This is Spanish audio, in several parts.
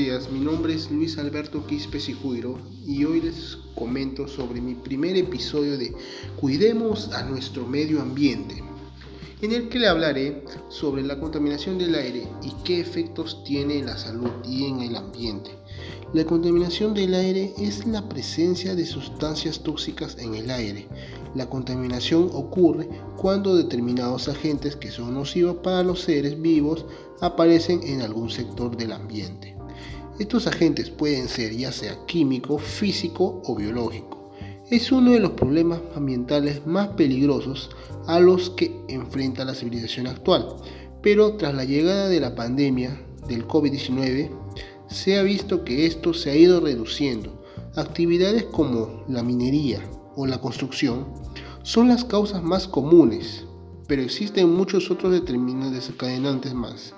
días, mi nombre es Luis Alberto Quispe Sijuiro y hoy les comento sobre mi primer episodio de Cuidemos a nuestro medio ambiente, en el que le hablaré sobre la contaminación del aire y qué efectos tiene en la salud y en el ambiente. La contaminación del aire es la presencia de sustancias tóxicas en el aire. La contaminación ocurre cuando determinados agentes que son nocivos para los seres vivos aparecen en algún sector del ambiente. Estos agentes pueden ser ya sea químico, físico o biológico. Es uno de los problemas ambientales más peligrosos a los que enfrenta la civilización actual. Pero tras la llegada de la pandemia del COVID-19, se ha visto que esto se ha ido reduciendo. Actividades como la minería o la construcción son las causas más comunes, pero existen muchos otros determinantes desencadenantes más.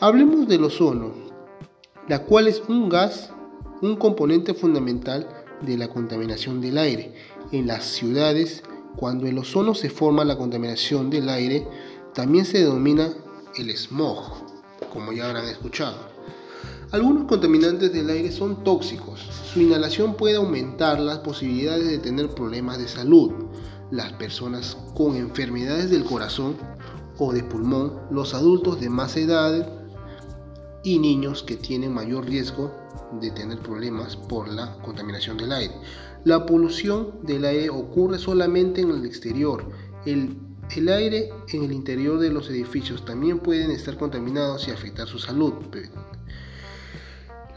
Hablemos del ozono, la cual es un gas, un componente fundamental de la contaminación del aire. En las ciudades, cuando el ozono se forma la contaminación del aire, también se denomina el smog, como ya habrán escuchado. Algunos contaminantes del aire son tóxicos. Su inhalación puede aumentar las posibilidades de tener problemas de salud. Las personas con enfermedades del corazón o de pulmón, los adultos de más edad y niños que tienen mayor riesgo de tener problemas por la contaminación del aire. La polución del aire ocurre solamente en el exterior. El, el aire en el interior de los edificios también pueden estar contaminados y afectar su salud.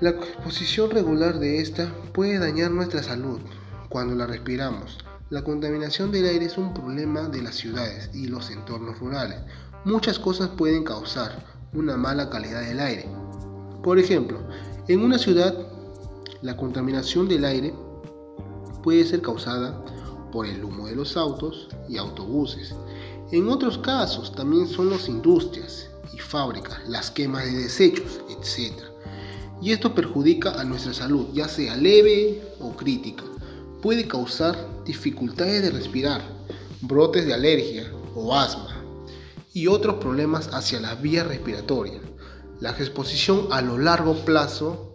La exposición regular de esta puede dañar nuestra salud cuando la respiramos. La contaminación del aire es un problema de las ciudades y los entornos rurales. Muchas cosas pueden causar una mala calidad del aire. Por ejemplo, en una ciudad, la contaminación del aire puede ser causada por el humo de los autos y autobuses. En otros casos también son las industrias y fábricas, las quemas de desechos, etc y esto perjudica a nuestra salud, ya sea leve o crítica. Puede causar dificultades de respirar, brotes de alergia o asma y otros problemas hacia las vías respiratorias. La exposición a lo largo plazo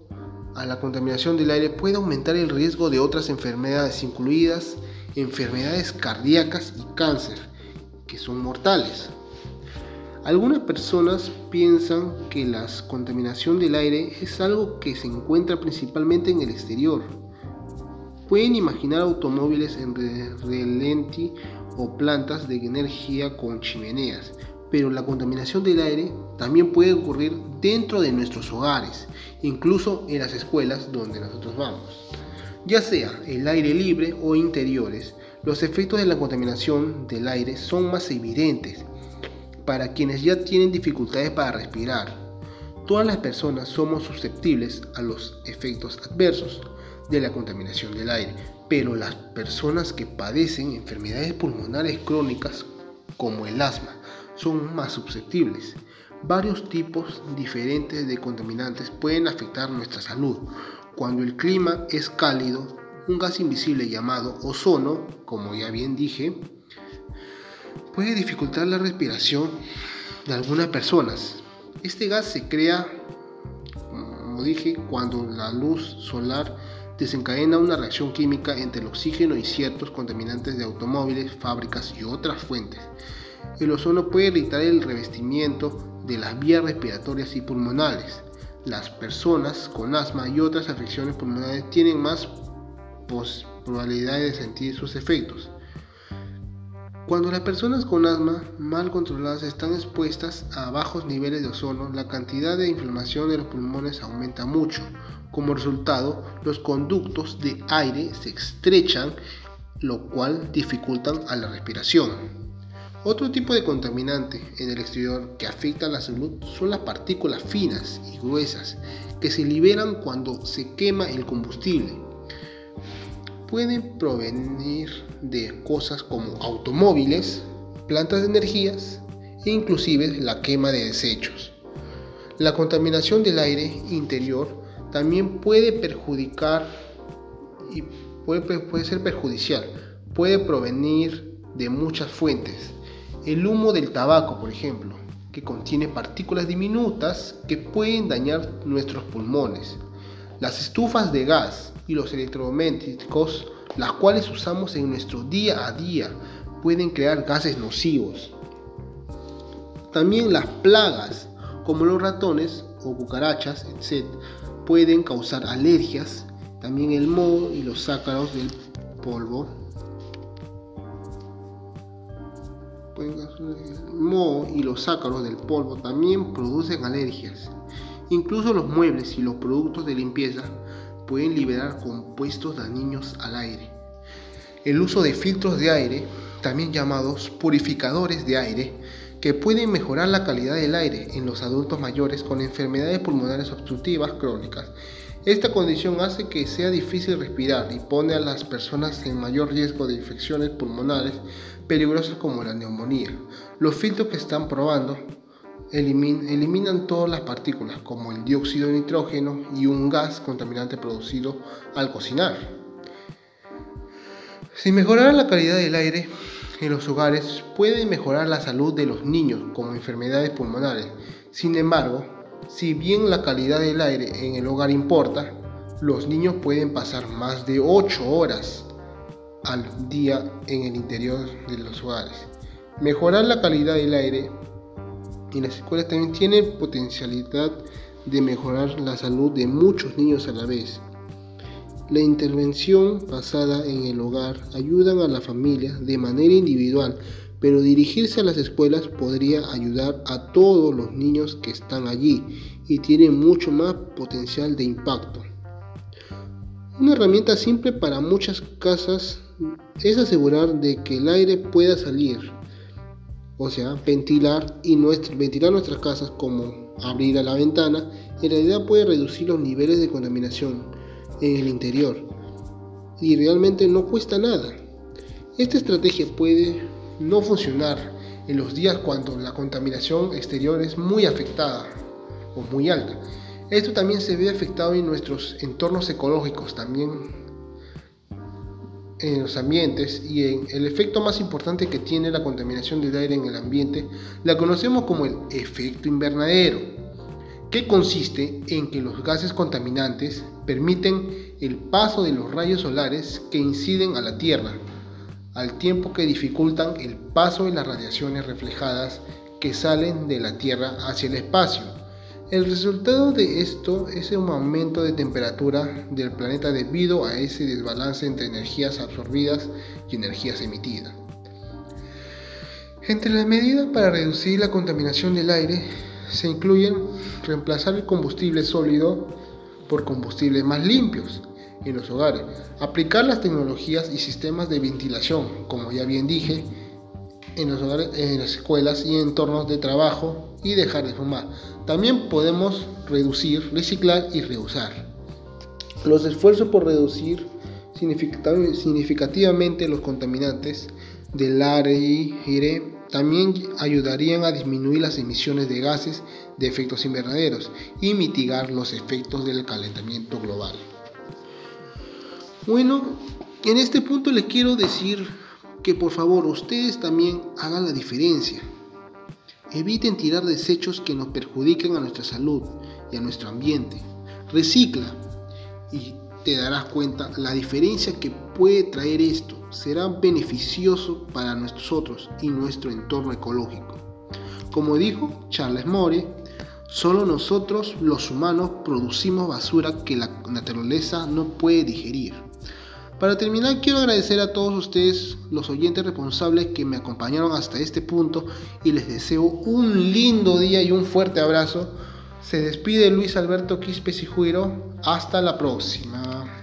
a la contaminación del aire puede aumentar el riesgo de otras enfermedades, incluidas enfermedades cardíacas y cáncer, que son mortales. Algunas personas piensan que la contaminación del aire es algo que se encuentra principalmente en el exterior. Pueden imaginar automóviles en relenti o plantas de energía con chimeneas, pero la contaminación del aire también puede ocurrir dentro de nuestros hogares, incluso en las escuelas donde nosotros vamos. Ya sea el aire libre o interiores, los efectos de la contaminación del aire son más evidentes para quienes ya tienen dificultades para respirar. Todas las personas somos susceptibles a los efectos adversos de la contaminación del aire, pero las personas que padecen enfermedades pulmonares crónicas como el asma son más susceptibles. Varios tipos diferentes de contaminantes pueden afectar nuestra salud. Cuando el clima es cálido, un gas invisible llamado ozono, como ya bien dije, puede dificultar la respiración de algunas personas. Este gas se crea, como dije, cuando la luz solar desencadena una reacción química entre el oxígeno y ciertos contaminantes de automóviles, fábricas y otras fuentes. El ozono puede irritar el revestimiento de las vías respiratorias y pulmonares. Las personas con asma y otras afecciones pulmonares tienen más probabilidades de sentir sus efectos. Cuando las personas con asma mal controladas están expuestas a bajos niveles de ozono, la cantidad de inflamación de los pulmones aumenta mucho. Como resultado, los conductos de aire se estrechan, lo cual dificultan a la respiración. Otro tipo de contaminante en el exterior que afecta a la salud son las partículas finas y gruesas que se liberan cuando se quema el combustible pueden provenir de cosas como automóviles, plantas de energías e inclusive la quema de desechos. La contaminación del aire interior también puede perjudicar y puede, puede ser perjudicial. Puede provenir de muchas fuentes. El humo del tabaco, por ejemplo, que contiene partículas diminutas que pueden dañar nuestros pulmones. Las estufas de gas y los electrodomésticos, las cuales usamos en nuestro día a día, pueden crear gases nocivos. También las plagas, como los ratones o cucarachas, etc., pueden causar alergias. También el moho y los ácaros del polvo. Moho y los ácaros del polvo también producen alergias. Incluso los muebles y los productos de limpieza pueden liberar compuestos dañinos al aire. El uso de filtros de aire, también llamados purificadores de aire, que pueden mejorar la calidad del aire en los adultos mayores con enfermedades pulmonares obstructivas crónicas. Esta condición hace que sea difícil respirar y pone a las personas en mayor riesgo de infecciones pulmonares peligrosas como la neumonía. Los filtros que están probando eliminan todas las partículas como el dióxido de nitrógeno y un gas contaminante producido al cocinar. Si mejorara la calidad del aire, en los hogares pueden mejorar la salud de los niños como enfermedades pulmonares. Sin embargo, si bien la calidad del aire en el hogar importa, los niños pueden pasar más de 8 horas al día en el interior de los hogares. Mejorar la calidad del aire en las escuelas también tiene potencialidad de mejorar la salud de muchos niños a la vez. La intervención basada en el hogar ayuda a la familia de manera individual, pero dirigirse a las escuelas podría ayudar a todos los niños que están allí y tiene mucho más potencial de impacto. Una herramienta simple para muchas casas es asegurar de que el aire pueda salir, o sea, ventilar y ventilar nuestras casas como abrir a la ventana, en realidad puede reducir los niveles de contaminación en el interior y realmente no cuesta nada. Esta estrategia puede no funcionar en los días cuando la contaminación exterior es muy afectada o muy alta. Esto también se ve afectado en nuestros entornos ecológicos, también en los ambientes y en el efecto más importante que tiene la contaminación del aire en el ambiente, la conocemos como el efecto invernadero que consiste en que los gases contaminantes permiten el paso de los rayos solares que inciden a la Tierra, al tiempo que dificultan el paso de las radiaciones reflejadas que salen de la Tierra hacia el espacio. El resultado de esto es un aumento de temperatura del planeta debido a ese desbalance entre energías absorbidas y energías emitidas. Entre las medidas para reducir la contaminación del aire se incluyen reemplazar el combustible sólido por combustibles más limpios en los hogares, aplicar las tecnologías y sistemas de ventilación, como ya bien dije, en los hogares, en las escuelas y entornos de trabajo y dejar de fumar. También podemos reducir, reciclar y reusar. Los esfuerzos por reducir significativamente los contaminantes del aire también ayudarían a disminuir las emisiones de gases de efectos invernaderos y mitigar los efectos del calentamiento global. Bueno, en este punto les quiero decir que por favor ustedes también hagan la diferencia. Eviten tirar desechos que nos perjudiquen a nuestra salud y a nuestro ambiente. Recicla y te darás cuenta la diferencia que puede traer esto. Será beneficioso para nosotros y nuestro entorno ecológico. Como dijo Charles More, solo nosotros los humanos producimos basura que la naturaleza no puede digerir. Para terminar, quiero agradecer a todos ustedes, los oyentes responsables que me acompañaron hasta este punto y les deseo un lindo día y un fuerte abrazo. Se despide Luis Alberto Quispe y Hasta la próxima.